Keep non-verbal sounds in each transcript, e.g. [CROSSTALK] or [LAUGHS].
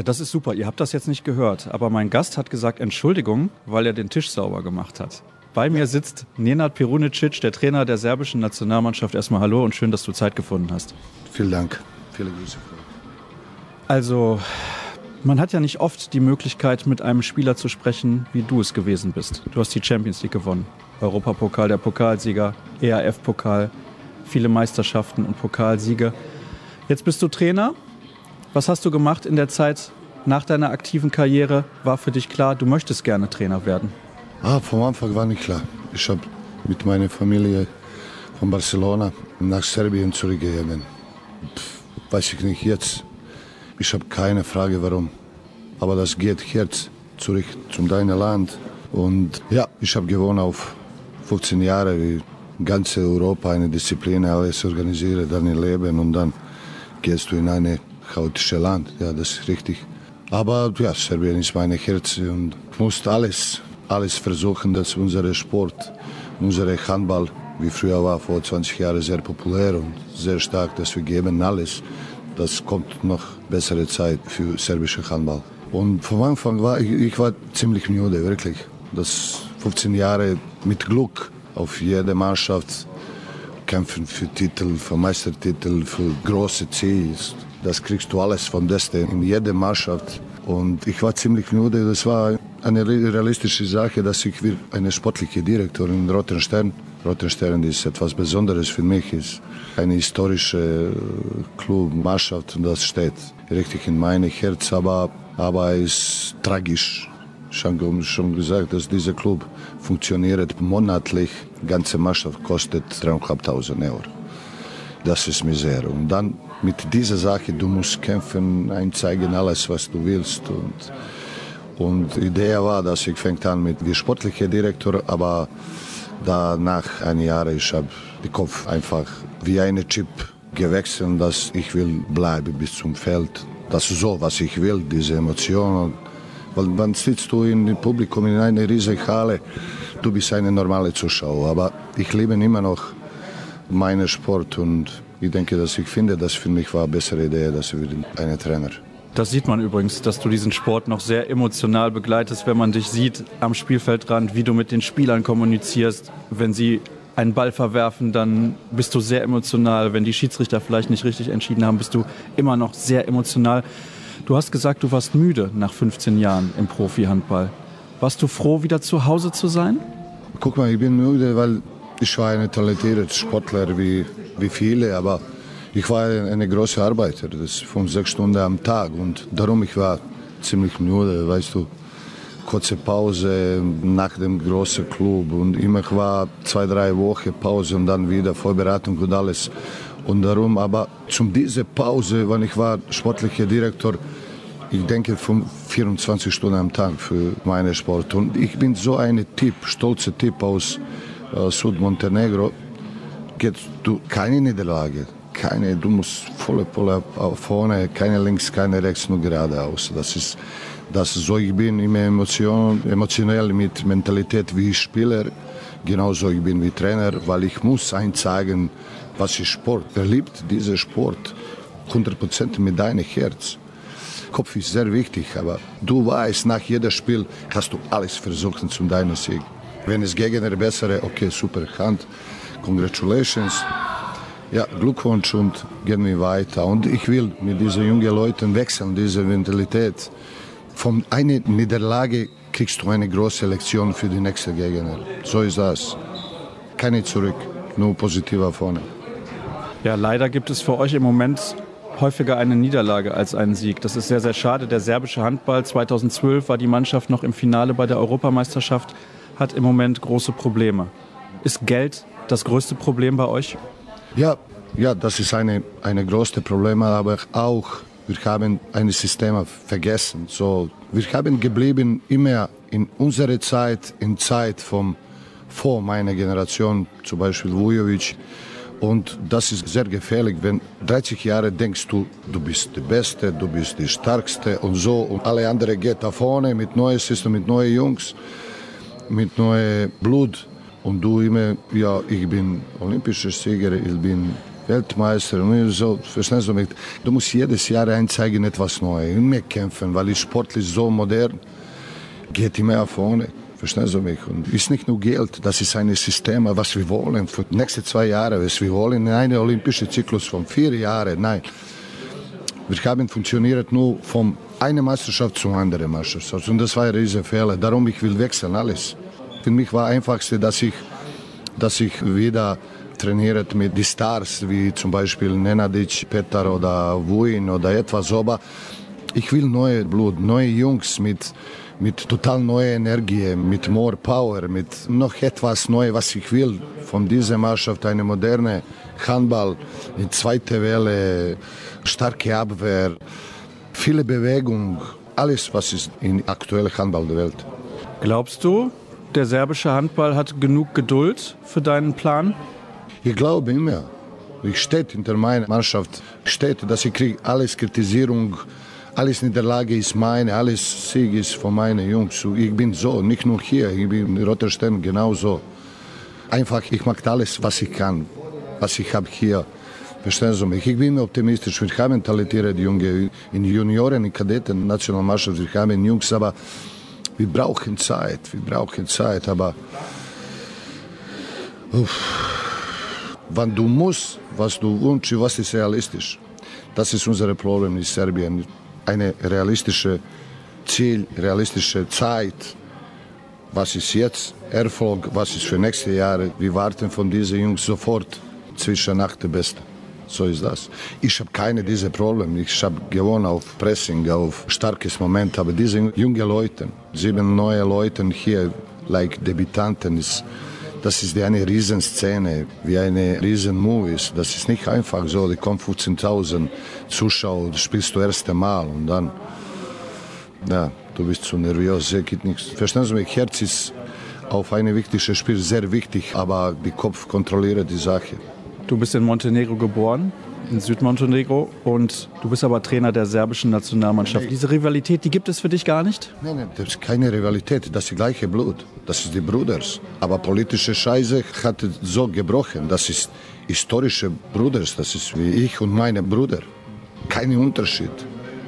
Ja, das ist super. Ihr habt das jetzt nicht gehört, aber mein Gast hat gesagt Entschuldigung, weil er den Tisch sauber gemacht hat. Bei mir sitzt Nenad Perunicic, der Trainer der serbischen Nationalmannschaft. Erstmal hallo und schön, dass du Zeit gefunden hast. Vielen Dank. Viele Grüße. Also, man hat ja nicht oft die Möglichkeit, mit einem Spieler zu sprechen, wie du es gewesen bist. Du hast die Champions League gewonnen. Europapokal, der Pokalsieger, ERF-Pokal, viele Meisterschaften und Pokalsiege. Jetzt bist du Trainer was hast du gemacht in der Zeit nach deiner aktiven Karriere? War für dich klar, du möchtest gerne Trainer werden? Ah, vom Anfang war nicht klar. Ich habe mit meiner Familie von Barcelona nach Serbien zurückgegeben. weiß ich nicht jetzt. Ich habe keine Frage, warum. Aber das geht jetzt zurück zu deinem Land. Und ja, ich habe gewohnt auf 15 Jahre, wie ganze Europa eine Disziplin, alles organisiere, dann Leben und dann gehst du in eine chaotische Land, ja, das ist richtig. Aber ja, Serbien ist mein Herz und muss alles, alles versuchen, dass unser Sport, unser Handball, wie früher war, vor 20 Jahren sehr populär und sehr stark, dass wir geben alles. Das kommt noch bessere Zeit für serbische Handball. Und vom Anfang war ich, ich war ziemlich müde, wirklich. Das 15 Jahre mit Glück auf jede Mannschaft kämpfen für Titel, für Meistertitel, für große Ziele das kriegst du alles vom Besten in jeder Mannschaft. Und ich war ziemlich müde. Das war eine realistische Sache, dass ich will eine sportliche Direktor in Roten Stern. Roten Stern ist etwas Besonderes für mich. ist eine historische Club, Mannschaft und das steht richtig in meinem Herz. Aber, aber es ist tragisch. Ich habe schon gesagt, dass dieser Club funktioniert monatlich. Die ganze Mannschaft kostet 3.500 Euro. Das ist Misere. Und dann mit dieser Sache, du musst kämpfen, einzeigen alles, was du willst. Und, und die Idee war, dass ich fängt an mit wie sportlicher Direktor, aber da nach einem Jahr, ich habe den Kopf einfach wie eine Chip gewechselt, dass ich will bleiben bis zum Feld. Das ist so, was ich will, diese Emotionen. Weil dann sitzt du im Publikum in einer riesigen Halle, du bist ein normaler Zuschauer, aber ich liebe immer noch meinen Sport und ich denke, dass ich finde, das für mich war eine bessere Idee, dass wir einen Trainer. Das sieht man übrigens, dass du diesen Sport noch sehr emotional begleitest, wenn man dich sieht am Spielfeldrand, wie du mit den Spielern kommunizierst. Wenn sie einen Ball verwerfen, dann bist du sehr emotional. Wenn die Schiedsrichter vielleicht nicht richtig entschieden haben, bist du immer noch sehr emotional. Du hast gesagt, du warst müde nach 15 Jahren im Profi-Handball. Warst du froh, wieder zu Hause zu sein? Guck mal, ich bin müde, weil ich war ein talentierter Sportler wie, wie viele, aber ich war eine große Arbeiter, das fünf, sechs Stunden am Tag und darum ich war ziemlich müde, weißt du. Kurze Pause nach dem großen Club und immer war zwei, drei Wochen Pause und dann wieder Vorbereitung und alles. Und darum, aber zum diese Pause, wenn ich war sportlicher Direktor, ich denke 24 Stunden am Tag für meinen Sport. Und ich bin so ein Typ, stolzer Typ aus äh, Südmontenegro, geht du keine Niederlage. Keine, du musst volle Pulle vorne, keine links, keine rechts, nur geradeaus. Das ist, das so ich bin immer emotion, emotionell mit Mentalität wie Spieler, genauso ich bin wie Trainer, weil ich muss einzeigen, was ist Sport. Wer liebt diesen Sport? 100% mit deinem Herz. Kopf ist sehr wichtig, aber du weißt, nach jedem Spiel hast du alles versucht zum deinen Sieg. Wenn es Gegner bessere, okay, super, Hand, congratulations. Ja, Glückwunsch und gehen wir weiter. Und ich will mit diesen jungen Leuten wechseln, diese Mentalität. Von einer Niederlage kriegst du eine große Lektion für die nächste Gegner. So ist das. Keine zurück, nur positiver vorne. Ja, leider gibt es für euch im Moment häufiger eine Niederlage als einen Sieg. Das ist sehr, sehr schade. Der serbische Handball 2012 war die Mannschaft noch im Finale bei der Europameisterschaft hat im Moment große Probleme. Ist Geld das größte Problem bei euch? Ja, ja das ist ein eine große Problem, aber auch wir haben ein System vergessen. So, wir haben geblieben immer in unserer Zeit, in Zeit vom vor meiner Generation, zum Beispiel Vujovic. Und das ist sehr gefährlich, wenn 30 Jahre denkst du, du bist der Beste, du bist die Stärkste und so. Und alle anderen gehen da vorne mit neuen System, mit neuen Jungs mit neuem Blut. Und du immer, ja, ich bin olympischer Sieger, ich bin Weltmeister. So, verstehst du mich? Du musst jedes Jahr einzeigen etwas Neues, mehr kämpfen, weil die Sport ist so modern, geht immer vorne. Verstehst du mich? Und ist nicht nur Geld, das ist ein System, was wir wollen für die nächsten zwei Jahre. Was wir wollen, einen olympischen Zyklus von vier Jahren. Nein. Wir haben funktioniert nur von einer Meisterschaft zur anderen Meisterschaft. Und das war ein riesen Fehler. Darum ich will wechseln, alles. Für mich war einfachste, dass ich, dass ich wieder trainiert mit den Stars, wie zum Beispiel Nenadic, Petar oder Wuin oder etwas. Aber ich will neue Blut, neue Jungs mit mit total neuer Energie, mit more Power, mit noch etwas Neues, was ich will von dieser Mannschaft, eine moderne Handball, eine zweite Welle, starke Abwehr, viele Bewegung, alles, was ist in aktueller Handball der Welt. Glaubst du, der serbische Handball hat genug Geduld für deinen Plan? Ich glaube immer. Ich stehe hinter meiner Mannschaft, steht, dass ich kriege alles Kritisierung alles in der Lage ist meine, alles Sieg ist von meinen Jungs. Ich bin so, nicht nur hier, ich bin in Rotterdam genauso. Einfach, ich mag alles, was ich kann, was ich habe hier. Verstehen Sie mich? Ich bin optimistisch. Wir haben talentierte Junge in Junioren, in Kadetten, Nationalmannschaft. Wir haben Jungs, aber wir brauchen Zeit. Wir brauchen Zeit. Aber uff, wenn du musst, was du wünschst, was ist realistisch? Das ist unser Problem in Serbien eine realistische Ziel, realistische Zeit. Was ist jetzt Erfolg, was ist für nächste Jahre? Wir warten von diesen Jungs sofort zwischen nach der Beste. So ist das. Ich habe keine diese Probleme. Ich habe gewonnen auf Pressing, auf starkes Moment. Aber diese jungen Leute, sieben neue Leute hier, like Debutanten, ist das ist eine Riesenszene, wie eine Riesenmovie. Das ist nicht einfach so, da kommen 15.000 Zuschauer, spielst du das erste Mal und dann, ja, du bist zu nervös, geht nichts. Verstehen Sie mich, Herz ist auf ein wichtiges Spiel sehr wichtig, aber der Kopf kontrolliert die Sache. Du bist in Montenegro geboren, in Südmontenegro und du bist aber Trainer der serbischen Nationalmannschaft. Nee. Diese Rivalität, die gibt es für dich gar nicht? Nein, nein, das ist keine Rivalität, das ist das gleiche Blut, das ist die Bruders. Aber politische Scheiße hat so gebrochen, das ist historische Bruders, das ist wie ich und meine Brüder. Kein Unterschied.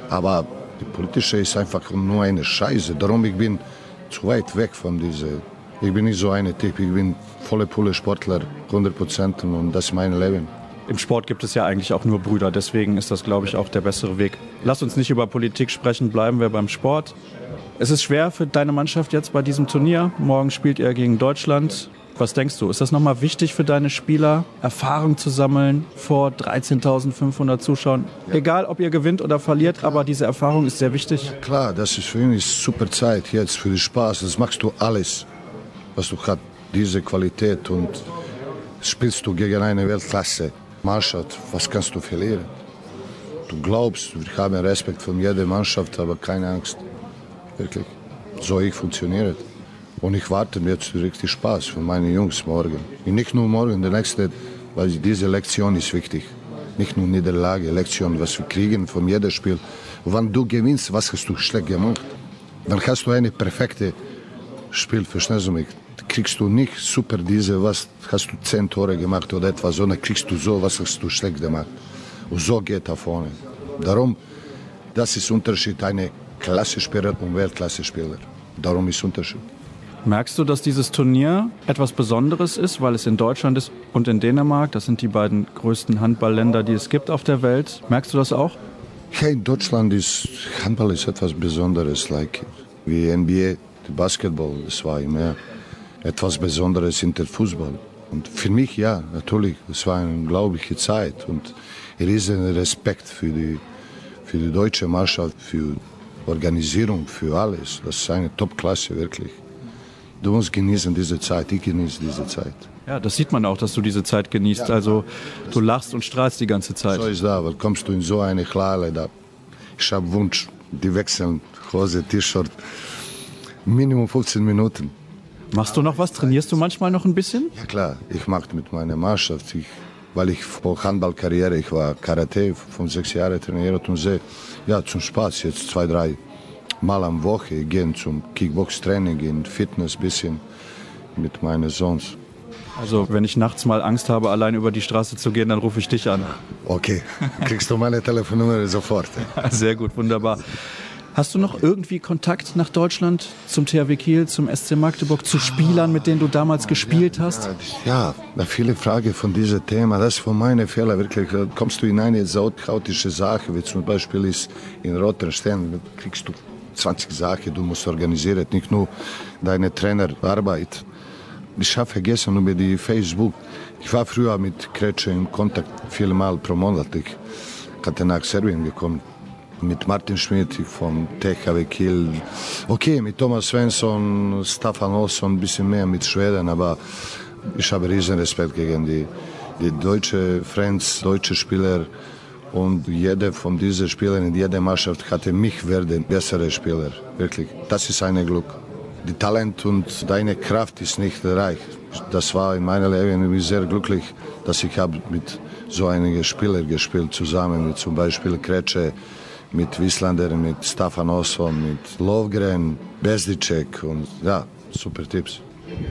Aber die politische ist einfach nur eine Scheiße. Darum ich bin zu weit weg von dieser. Ich bin nicht so ein Typ, ich bin volle Pulle Sportler, 100 Prozent und das ist mein Leben im Sport gibt es ja eigentlich auch nur Brüder. Deswegen ist das, glaube ich, auch der bessere Weg. Lass uns nicht über Politik sprechen, bleiben wir beim Sport. Es ist schwer für deine Mannschaft jetzt bei diesem Turnier. Morgen spielt ihr gegen Deutschland. Was denkst du? Ist das nochmal wichtig für deine Spieler, Erfahrung zu sammeln vor 13.500 Zuschauern? Ja. Egal, ob ihr gewinnt oder verliert, aber diese Erfahrung ist sehr wichtig. Ja, klar, das ist für ihn super Zeit jetzt für den Spaß. Das machst du alles, was du hast, diese Qualität und spielst du gegen eine Weltklasse. Mannschaft, was kannst du verlieren? Du glaubst, wir haben Respekt von jeder Mannschaft, aber keine Angst. Wirklich. So ich funktioniert. Und ich warte jetzt richtig Spaß von meinen Jungs morgen. Und nicht nur morgen, der nächste, weil diese Lektion ist wichtig. Nicht nur Niederlage, Lektion, was wir kriegen von jedem Spiel. Wenn du gewinnst, was hast du schlecht gemacht? Dann hast du ein perfektes Spiel, verstehst du mich? Kriegst du nicht super diese, was hast du zehn Tore gemacht oder etwas, sondern kriegst du so, was hast du schlecht gemacht. Und so geht er vorne. Darum, das ist Unterschied, eine Klasse-Spieler und Weltklasse-Spieler. Darum ist Unterschied. Merkst du, dass dieses Turnier etwas Besonderes ist, weil es in Deutschland ist und in Dänemark? Das sind die beiden größten Handballländer, die es gibt auf der Welt. Merkst du das auch? Ja, in Deutschland ist Handball ist etwas Besonderes, like wie NBA, Basketball, das war immer etwas Besonderes in der Fußball. Und für mich, ja, natürlich, es war eine unglaubliche Zeit und riesen Respekt für die, für die deutsche Mannschaft, für Organisierung, für alles. Das ist eine Top-Klasse, wirklich. Du musst genießen diese Zeit, ich genieße diese Zeit. Ja, das sieht man auch, dass du diese Zeit genießt. Ja, also du lachst und strahlst die ganze Zeit. So ist da, weil kommst du in so eine Klare, da ich habe Wunsch, die wechseln Hose, T-Shirt, Minimum 15 Minuten. Machst du noch was? Trainierst du manchmal noch ein bisschen? Ja klar, ich mache mit meiner Mannschaft. Ich, weil ich vor Handballkarriere, ich war Karate, von sechs Jahren trainiert und sehe, ja zum Spaß jetzt zwei, drei Mal am Woche gehen zum Kickbox-Training, in Fitness bisschen mit meinen Sohns. Also wenn ich nachts mal Angst habe, allein über die Straße zu gehen, dann rufe ich dich an. Okay, [LAUGHS] kriegst du meine Telefonnummer sofort. Sehr gut, wunderbar. Hast du noch irgendwie Kontakt nach Deutschland zum THW Kiel, zum SC Magdeburg, zu Spielern, mit denen du damals gespielt hast? Ja, ja viele Fragen von diesem Thema. Das ist von meinen Fehler wirklich. Kommst du in eine so chaotische Sache, wie zum Beispiel ist in Rotterdam, Stern, kriegst du 20 Sachen, du musst organisieren, nicht nur deine Trainerarbeit. Ich habe vergessen über die Facebook. Ich war früher mit Kretsche in Kontakt, viermal pro Monat. Ich hatte nach Serbien gekommen mit Martin Schmidt vom THW Kiel. Okay, mit Thomas Svensson, Staffan Olsson ein bisschen mehr mit Schweden, aber ich habe riesen Respekt gegen die, die deutsche Friends, deutsche Spieler. Und jeder von diesen Spielern in jeder Mannschaft hatte mich werden bessere Spieler. Wirklich. Das ist ein Glück. Die Talent und deine Kraft ist nicht reich. Das war in meinem Leben sehr glücklich, dass ich habe mit so einigen Spielern gespielt zusammen, mit zum Beispiel Kretsche, mit Wislander, mit Stefan Osson, mit Lovgren, Bezdicek und ja, super Tipps.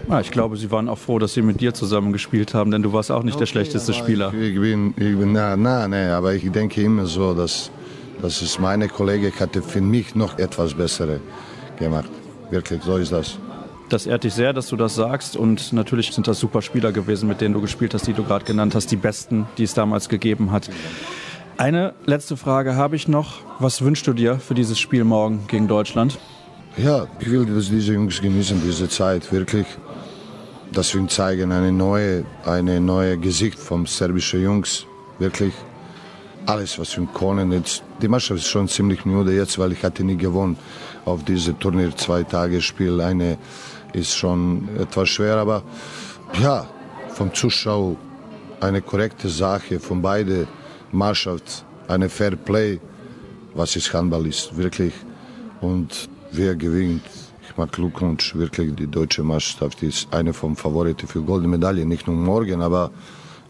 Ja, ich glaube, Sie waren auch froh, dass Sie mit dir zusammen gespielt haben, denn du warst auch nicht okay, der schlechteste Spieler. Ich, ich bin, ich bin, na, na, nee, aber ich denke immer so, dass, dass es meine Kollege hatte für mich noch etwas Bessere gemacht. Wirklich, so ist das. Das ehrt dich sehr, dass du das sagst. Und natürlich sind das super Spieler gewesen, mit denen du gespielt hast, die du gerade genannt hast, die besten, die es damals gegeben hat. Eine letzte Frage habe ich noch. Was wünschst du dir für dieses Spiel morgen gegen Deutschland? Ja, ich will, dass diese Jungs genießen diese Zeit wirklich. Dass wir zeigen eine neue, eine neue Gesicht vom serbischen Jungs wirklich. Alles, was wir können. Jetzt, die Mannschaft ist schon ziemlich müde jetzt, weil ich hatte nie gewonnen auf diese Turnier zwei Tage Spiel. Eine ist schon etwas schwer, aber ja, vom Zuschauer eine korrekte Sache von beiden Mannschaft, eine Fair Play, was ist Handball ist, wirklich. Und wer gewinnt, ich mag Glückwunsch, wirklich die deutsche Mannschaft ist eine von Favoriten für goldene Medaille, nicht nur morgen, aber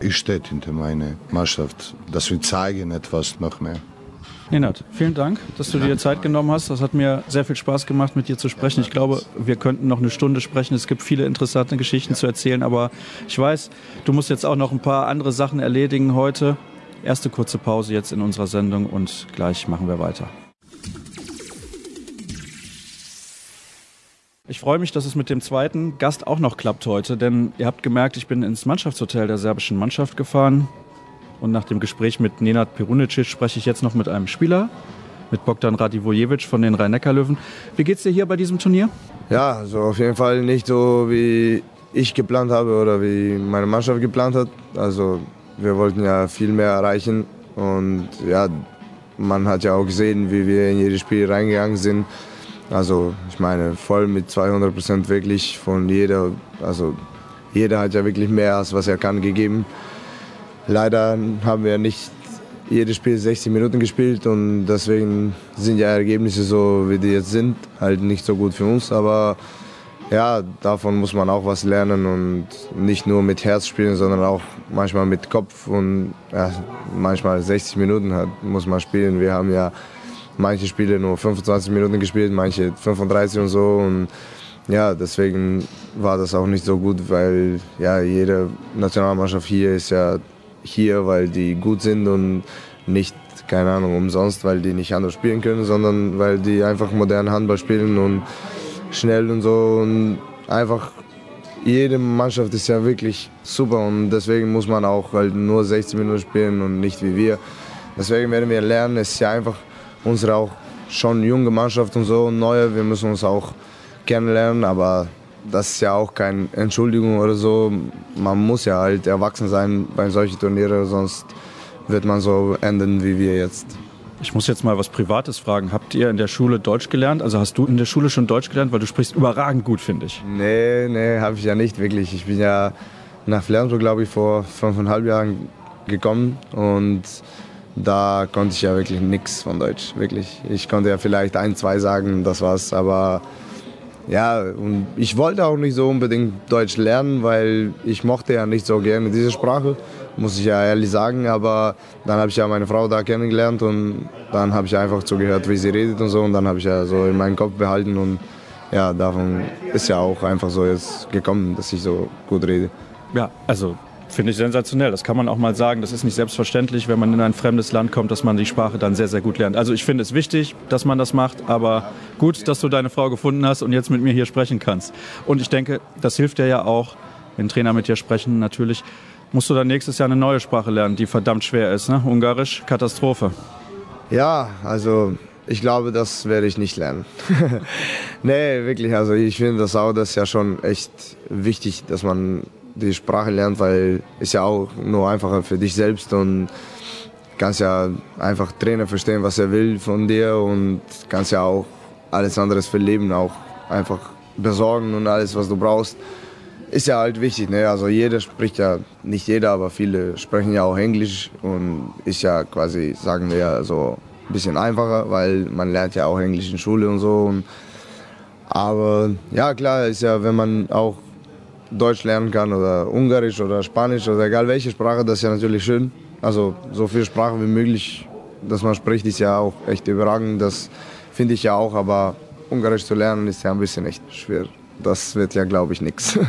ich stehe hinter meiner Mannschaft, dass wir zeigen etwas noch mehr. Nenad, vielen Dank, dass du dir Zeit genommen hast. Das hat mir sehr viel Spaß gemacht, mit dir zu sprechen. Ich glaube, wir könnten noch eine Stunde sprechen. Es gibt viele interessante Geschichten zu erzählen, aber ich weiß, du musst jetzt auch noch ein paar andere Sachen erledigen heute. Erste kurze Pause jetzt in unserer Sendung und gleich machen wir weiter. Ich freue mich, dass es mit dem zweiten Gast auch noch klappt heute, denn ihr habt gemerkt, ich bin ins Mannschaftshotel der serbischen Mannschaft gefahren und nach dem Gespräch mit Nenad Perunicic spreche ich jetzt noch mit einem Spieler, mit Bogdan Radivojevic von den Rhein-Neckar-Löwen. Wie geht's dir hier bei diesem Turnier? Ja, also auf jeden Fall nicht so, wie ich geplant habe oder wie meine Mannschaft geplant hat. Also wir wollten ja viel mehr erreichen und ja, man hat ja auch gesehen, wie wir in jedes Spiel reingegangen sind. Also ich meine, voll mit 200 Prozent wirklich von jeder, also jeder hat ja wirklich mehr als was er kann gegeben. Leider haben wir nicht jedes Spiel 60 Minuten gespielt und deswegen sind ja Ergebnisse so, wie die jetzt sind, halt nicht so gut für uns, aber ja, davon muss man auch was lernen und nicht nur mit Herz spielen, sondern auch manchmal mit Kopf und ja, manchmal 60 Minuten hat, muss man spielen. Wir haben ja manche Spiele nur 25 Minuten gespielt, manche 35 und so und ja, deswegen war das auch nicht so gut, weil ja, jede Nationalmannschaft hier ist ja hier, weil die gut sind und nicht, keine Ahnung, umsonst, weil die nicht anders spielen können, sondern weil die einfach modernen Handball spielen und schnell und so. Und einfach jede Mannschaft ist ja wirklich super und deswegen muss man auch halt nur 60 Minuten spielen und nicht wie wir. Deswegen werden wir lernen. Es ist ja einfach unsere auch schon junge Mannschaft und so, neue. Wir müssen uns auch kennenlernen, aber das ist ja auch keine Entschuldigung oder so. Man muss ja halt erwachsen sein bei solchen Turnieren, sonst wird man so enden wie wir jetzt. Ich muss jetzt mal was Privates fragen. Habt ihr in der Schule Deutsch gelernt? Also hast du in der Schule schon Deutsch gelernt? Weil du sprichst überragend gut, finde ich. Nee, nee, habe ich ja nicht wirklich. Ich bin ja nach Flensburg, glaube ich, vor fünfeinhalb Jahren gekommen und da konnte ich ja wirklich nichts von Deutsch, wirklich. Ich konnte ja vielleicht ein, zwei sagen, das war's, aber ja, und ich wollte auch nicht so unbedingt Deutsch lernen, weil ich mochte ja nicht so gerne diese Sprache, muss ich ja ehrlich sagen. Aber dann habe ich ja meine Frau da kennengelernt und dann habe ich einfach zugehört, wie sie redet und so. Und dann habe ich ja so in meinem Kopf behalten und ja, davon ist ja auch einfach so jetzt gekommen, dass ich so gut rede. Ja, also finde ich sensationell. Das kann man auch mal sagen. Das ist nicht selbstverständlich, wenn man in ein fremdes Land kommt, dass man die Sprache dann sehr, sehr gut lernt. Also ich finde es wichtig, dass man das macht, aber gut, dass du deine Frau gefunden hast und jetzt mit mir hier sprechen kannst. Und ich denke, das hilft dir ja auch, wenn Trainer mit dir sprechen, natürlich musst du dann nächstes Jahr eine neue Sprache lernen, die verdammt schwer ist. Ne? Ungarisch, Katastrophe. Ja, also ich glaube, das werde ich nicht lernen. [LAUGHS] nee, wirklich. Also ich finde das auch, das ist ja schon echt wichtig, dass man die Sprache lernt, weil es ja auch nur einfacher für dich selbst und kannst ja einfach Trainer verstehen, was er will von dir und kannst ja auch alles anderes für Leben auch einfach besorgen und alles, was du brauchst. Ist ja halt wichtig, ne? Also jeder spricht ja, nicht jeder, aber viele sprechen ja auch Englisch und ist ja quasi, sagen wir so, ein bisschen einfacher, weil man lernt ja auch Englisch in Schule und so. Und, aber ja, klar, ist ja, wenn man auch Deutsch lernen kann oder Ungarisch oder Spanisch oder egal welche Sprache, das ist ja natürlich schön. Also so viel Sprache wie möglich, dass man spricht, ist ja auch echt überragend. Das finde ich ja auch, aber Ungarisch zu lernen ist ja ein bisschen echt schwer. Das wird ja, glaube ich, nichts. [LAUGHS]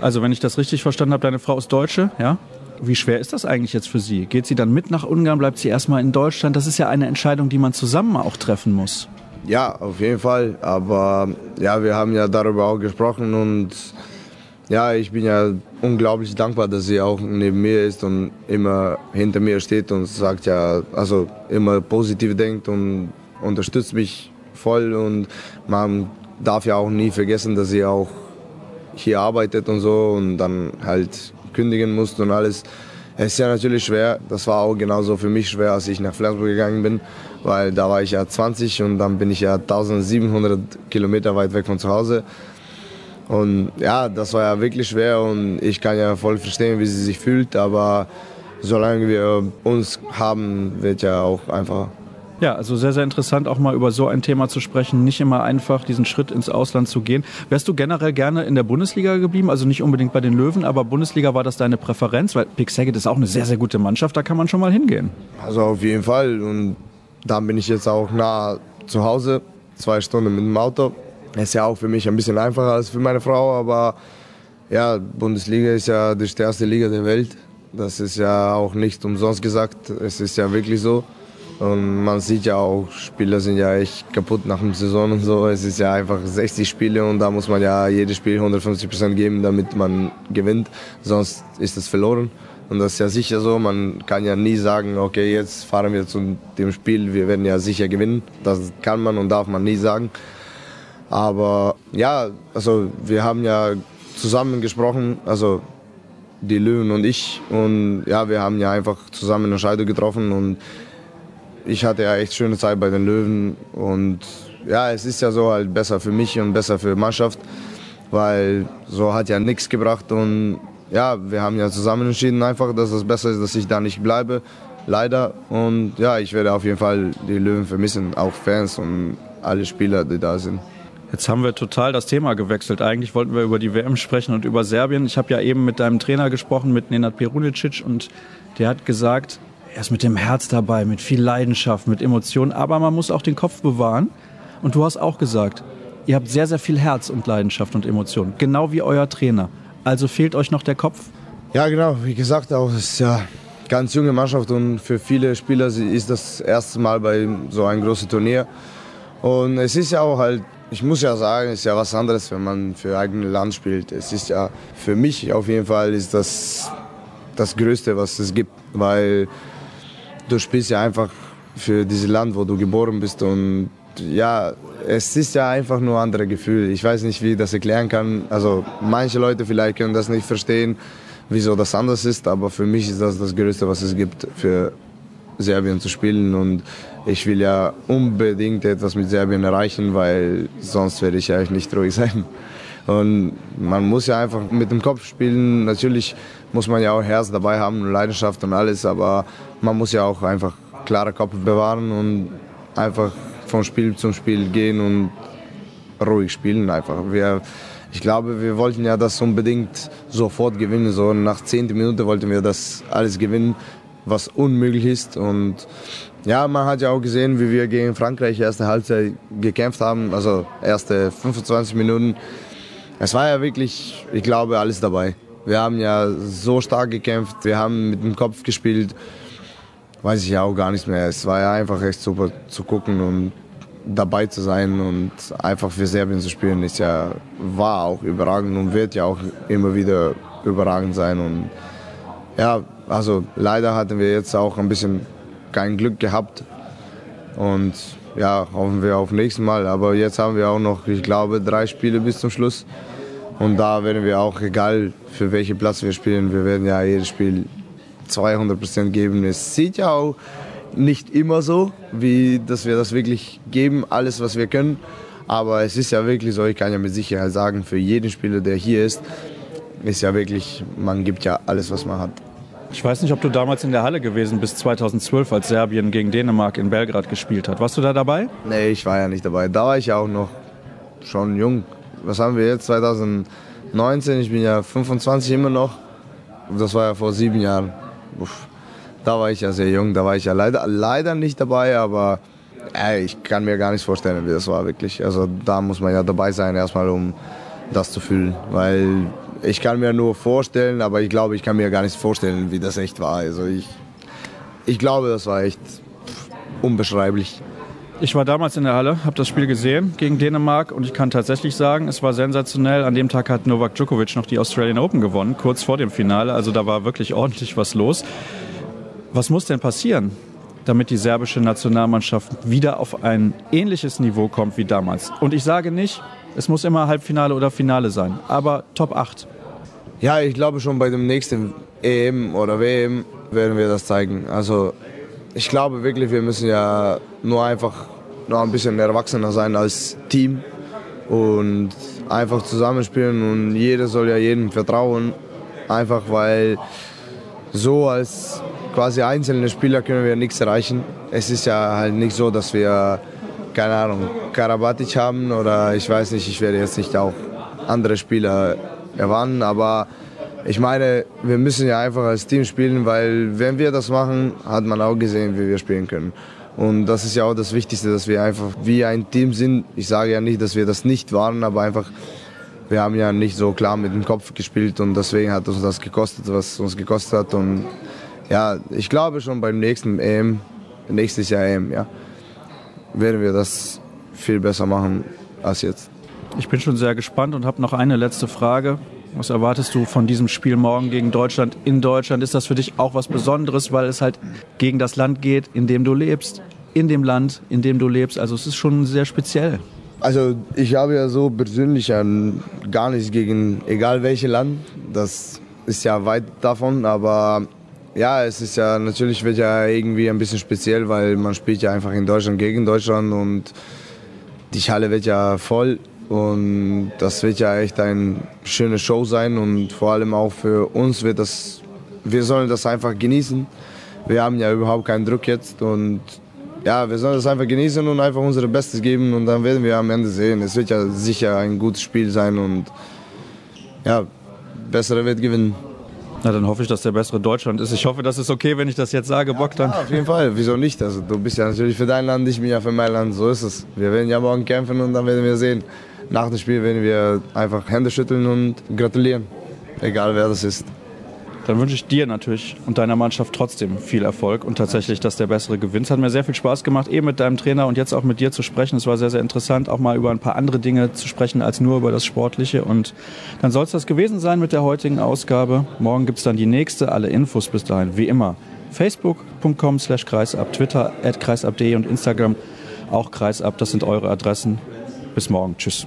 Also wenn ich das richtig verstanden habe, deine Frau ist Deutsche, ja? Wie schwer ist das eigentlich jetzt für Sie? Geht sie dann mit nach Ungarn, bleibt sie erstmal in Deutschland? Das ist ja eine Entscheidung, die man zusammen auch treffen muss. Ja, auf jeden Fall. Aber ja, wir haben ja darüber auch gesprochen und ja, ich bin ja unglaublich dankbar, dass sie auch neben mir ist und immer hinter mir steht und sagt ja, also immer positiv denkt und unterstützt mich voll und man darf ja auch nie vergessen, dass sie auch hier arbeitet und so und dann halt kündigen musste und alles. Es ist ja natürlich schwer. Das war auch genauso für mich schwer, als ich nach Flensburg gegangen bin, weil da war ich ja 20 und dann bin ich ja 1700 Kilometer weit weg von zu Hause. Und ja, das war ja wirklich schwer und ich kann ja voll verstehen, wie sie sich fühlt, aber solange wir uns haben, wird ja auch einfach. Ja, also sehr, sehr interessant, auch mal über so ein Thema zu sprechen. Nicht immer einfach, diesen Schritt ins Ausland zu gehen. Wärst du generell gerne in der Bundesliga geblieben? Also nicht unbedingt bei den Löwen, aber Bundesliga war das deine Präferenz? Weil Pick Saget ist auch eine sehr, sehr gute Mannschaft, da kann man schon mal hingehen. Also auf jeden Fall. Und da bin ich jetzt auch nah zu Hause, zwei Stunden mit dem Auto. Ist ja auch für mich ein bisschen einfacher als für meine Frau, aber ja, Bundesliga ist ja die stärkste Liga der Welt. Das ist ja auch nicht umsonst gesagt. Es ist ja wirklich so. Und man sieht ja auch, Spieler sind ja echt kaputt nach der Saison und so. Es ist ja einfach 60 Spiele und da muss man ja jedes Spiel 150 Prozent geben, damit man gewinnt. Sonst ist es verloren. Und das ist ja sicher so. Man kann ja nie sagen, okay, jetzt fahren wir zu dem Spiel, wir werden ja sicher gewinnen. Das kann man und darf man nie sagen. Aber ja, also wir haben ja zusammen gesprochen, also die Löwen und ich. Und ja, wir haben ja einfach zusammen eine Entscheidung getroffen. Und ich hatte ja echt schöne Zeit bei den Löwen. Und ja, es ist ja so halt besser für mich und besser für die Mannschaft, weil so hat ja nichts gebracht. Und ja, wir haben ja zusammen entschieden einfach, dass es besser ist, dass ich da nicht bleibe. Leider. Und ja, ich werde auf jeden Fall die Löwen vermissen, auch Fans und alle Spieler, die da sind. Jetzt haben wir total das Thema gewechselt. Eigentlich wollten wir über die WM sprechen und über Serbien. Ich habe ja eben mit deinem Trainer gesprochen, mit Nenad Perunicic, und der hat gesagt, er ist mit dem Herz dabei, mit viel Leidenschaft, mit Emotionen, aber man muss auch den Kopf bewahren. Und du hast auch gesagt, ihr habt sehr, sehr viel Herz und Leidenschaft und Emotionen, genau wie euer Trainer. Also fehlt euch noch der Kopf? Ja, genau. Wie gesagt, es ist ja eine ganz junge Mannschaft und für viele Spieler ist das erste Mal bei so einem großen Turnier. Und es ist ja auch halt ich muss ja sagen, es ist ja was anderes, wenn man für eigenes Land spielt. Es ist ja für mich auf jeden Fall ist das das Größte, was es gibt, weil du spielst ja einfach für dieses Land, wo du geboren bist und ja, es ist ja einfach nur ein anderes Gefühl. Ich weiß nicht, wie ich das erklären kann. Also manche Leute vielleicht können das nicht verstehen, wieso das anders ist, aber für mich ist das das Größte, was es gibt für Serbien zu spielen und ich will ja unbedingt etwas mit Serbien erreichen, weil sonst werde ich ja nicht ruhig [LAUGHS] sein. Und man muss ja einfach mit dem Kopf spielen. Natürlich muss man ja auch Herz dabei haben, Leidenschaft und alles, aber man muss ja auch einfach klare Kopf bewahren und einfach von Spiel zum Spiel gehen und ruhig spielen einfach. Wir, ich glaube, wir wollten ja das unbedingt sofort gewinnen. So nach 10 Minuten wollten wir das alles gewinnen, was unmöglich ist. Und ja, man hat ja auch gesehen, wie wir gegen Frankreich erste Halbzeit gekämpft haben, also erste 25 Minuten. Es war ja wirklich, ich glaube, alles dabei. Wir haben ja so stark gekämpft, wir haben mit dem Kopf gespielt. Weiß ich ja auch gar nicht mehr. Es war ja einfach echt super zu gucken und dabei zu sein und einfach für Serbien zu spielen, ist ja, war auch überragend und wird ja auch immer wieder überragend sein. Und ja, also leider hatten wir jetzt auch ein bisschen kein Glück gehabt. Und ja, hoffen wir auf nächstes Mal. Aber jetzt haben wir auch noch, ich glaube, drei Spiele bis zum Schluss. Und da werden wir auch, egal für welchen Platz wir spielen, wir werden ja jedes Spiel 200 Prozent geben. Es sieht ja auch nicht immer so, wie dass wir das wirklich geben, alles was wir können. Aber es ist ja wirklich so, ich kann ja mit Sicherheit sagen, für jeden Spieler, der hier ist, ist ja wirklich, man gibt ja alles, was man hat. Ich weiß nicht, ob du damals in der Halle gewesen bist, 2012, als Serbien gegen Dänemark in Belgrad gespielt hat. Warst du da dabei? Nee, ich war ja nicht dabei. Da war ich ja auch noch schon jung. Was haben wir jetzt? 2019, ich bin ja 25 immer noch. Das war ja vor sieben Jahren. Uff. Da war ich ja sehr jung, da war ich ja leider, leider nicht dabei, aber ey, ich kann mir gar nicht vorstellen, wie das war wirklich. Also da muss man ja dabei sein, erstmal um das zu fühlen. Weil ich kann mir nur vorstellen, aber ich glaube, ich kann mir gar nicht vorstellen, wie das echt war. Also ich, ich glaube, das war echt unbeschreiblich. Ich war damals in der Halle, habe das Spiel gesehen gegen Dänemark und ich kann tatsächlich sagen, es war sensationell. An dem Tag hat Novak Djokovic noch die Australian Open gewonnen, kurz vor dem Finale. Also da war wirklich ordentlich was los. Was muss denn passieren, damit die serbische Nationalmannschaft wieder auf ein ähnliches Niveau kommt wie damals? Und ich sage nicht, es muss immer Halbfinale oder Finale sein, aber Top 8. Ja, ich glaube schon bei dem nächsten EM oder WM werden wir das zeigen. Also ich glaube wirklich, wir müssen ja nur einfach noch ein bisschen erwachsener sein als Team und einfach zusammenspielen und jeder soll ja jedem vertrauen. Einfach weil so als quasi einzelne Spieler können wir nichts erreichen. Es ist ja halt nicht so, dass wir, keine Ahnung, Karabatic haben oder ich weiß nicht, ich werde jetzt nicht auch andere Spieler erwarten, aber ich meine, wir müssen ja einfach als Team spielen, weil wenn wir das machen, hat man auch gesehen, wie wir spielen können. Und das ist ja auch das Wichtigste, dass wir einfach wie ein Team sind. Ich sage ja nicht, dass wir das nicht waren, aber einfach, wir haben ja nicht so klar mit dem Kopf gespielt und deswegen hat uns das gekostet, was uns gekostet hat. Und ja, ich glaube schon beim nächsten EM, nächstes Jahr EM, ja, werden wir das viel besser machen als jetzt. Ich bin schon sehr gespannt und habe noch eine letzte Frage. Was erwartest du von diesem Spiel morgen gegen Deutschland in Deutschland? Ist das für dich auch was Besonderes, weil es halt gegen das Land geht, in dem du lebst? In dem Land, in dem du lebst. Also es ist schon sehr speziell. Also ich habe ja so persönlich gar nichts gegen egal welches Land. Das ist ja weit davon, aber ja, es ist ja natürlich wird ja irgendwie ein bisschen speziell, weil man spielt ja einfach in Deutschland gegen Deutschland und die Halle wird ja voll und das wird ja echt eine schöne Show sein und vor allem auch für uns wird das, wir sollen das einfach genießen. Wir haben ja überhaupt keinen Druck jetzt und ja, wir sollen das einfach genießen und einfach unser Bestes geben und dann werden wir am Ende sehen. Es wird ja sicher ein gutes Spiel sein und ja, bessere wird gewinnen. Na, dann hoffe ich, dass der bessere Deutschland ist. Ich hoffe, das ist okay, wenn ich das jetzt sage, Bogdan. Ja, auf jeden Fall. Wieso nicht? Also, du bist ja natürlich für dein Land, ich bin ja für mein Land. So ist es. Wir werden ja morgen kämpfen und dann werden wir sehen. Nach dem Spiel werden wir einfach Hände schütteln und gratulieren. Egal wer das ist. Dann wünsche ich dir natürlich und deiner Mannschaft trotzdem viel Erfolg und tatsächlich, dass der Bessere gewinnt. Es hat mir sehr viel Spaß gemacht, eben mit deinem Trainer und jetzt auch mit dir zu sprechen. Es war sehr, sehr interessant, auch mal über ein paar andere Dinge zu sprechen als nur über das Sportliche. Und dann soll es das gewesen sein mit der heutigen Ausgabe. Morgen gibt es dann die nächste. Alle Infos bis dahin, wie immer. Facebook.com slash kreisab, Twitter at kreisab.de und Instagram auch kreisab. Das sind eure Adressen. Bis morgen. Tschüss.